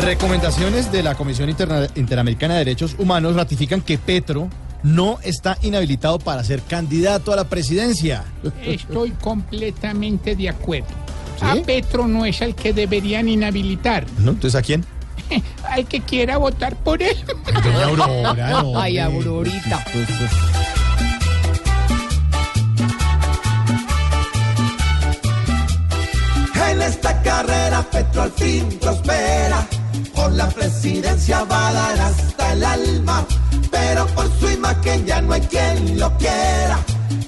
Recomendaciones de la Comisión Interna Interamericana de Derechos Humanos ratifican que Petro no está inhabilitado para ser candidato a la presidencia. Estoy completamente de acuerdo. A Petro no es el que deberían inhabilitar. ¿No? Entonces, ¿a quién? Al que quiera votar por él. Doña Aurora, no, Ay. Aurorita. En esta carrera Petro al fin prospera, por la presidencia va a dar hasta el alma, pero por su imagen ya no hay quien lo quiera,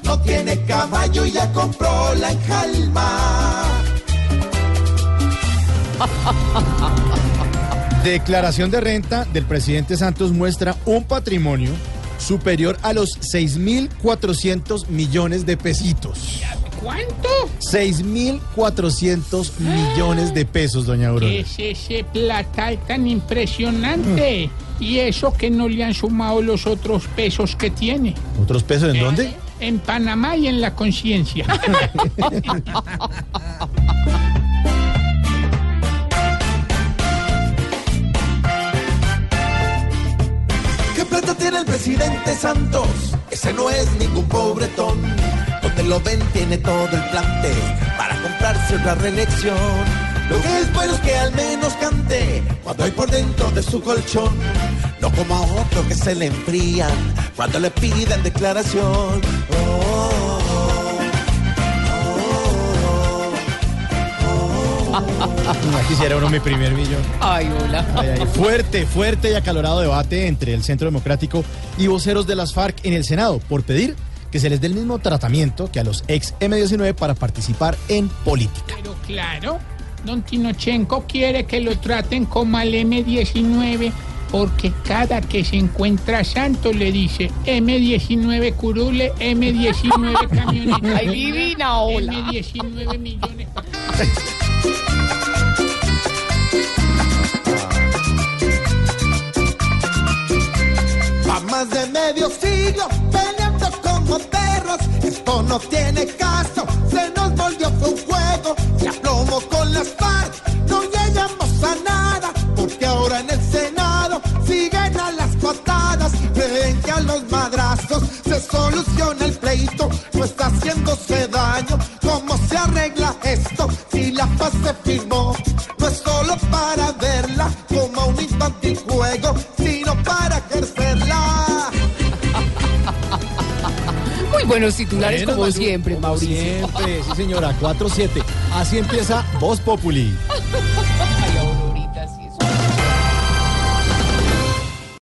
no tiene caballo y ya compró la enjalma. Declaración de renta del presidente Santos muestra un patrimonio superior a los 6.400 millones de pesitos. ¿Cuánto? 6.400 millones de pesos, doña Aurora. ¿Qué es ese plata tan impresionante? Y eso que no le han sumado los otros pesos que tiene. ¿Otros pesos en dónde? En Panamá y en la conciencia. el presidente Santos? Ese no es ningún pobretón. Donde lo ven tiene todo el plante para comprarse otra reelección. Lo que es bueno es que al menos cante cuando hay por dentro de su colchón. No como a otro que se le enfrían cuando le piden declaración. Oh, Ya quisiera uno mi primer millón. Ay, hola. Ay, ay, Fuerte, fuerte y acalorado debate entre el Centro Democrático y voceros de las FARC en el Senado por pedir que se les dé el mismo tratamiento que a los ex M19 para participar en política. Pero claro, don Tinochenko quiere que lo traten como al M19 porque cada que se encuentra Santo le dice M19 curule, M19 camioneta. Ay, divina, hola. M19 millones. Va más de medio siglo peleando como perros. Esto no tiene caso, se nos volvió un juego. Se aplomo con las FARC, no llegamos a nada. Para verla como un infantil juego, sino para ejercerla. Muy buenos titulares Bueno, como siempre, como Mauricio. Siempre, sí señora, 4-7. Así empieza Voz Populi.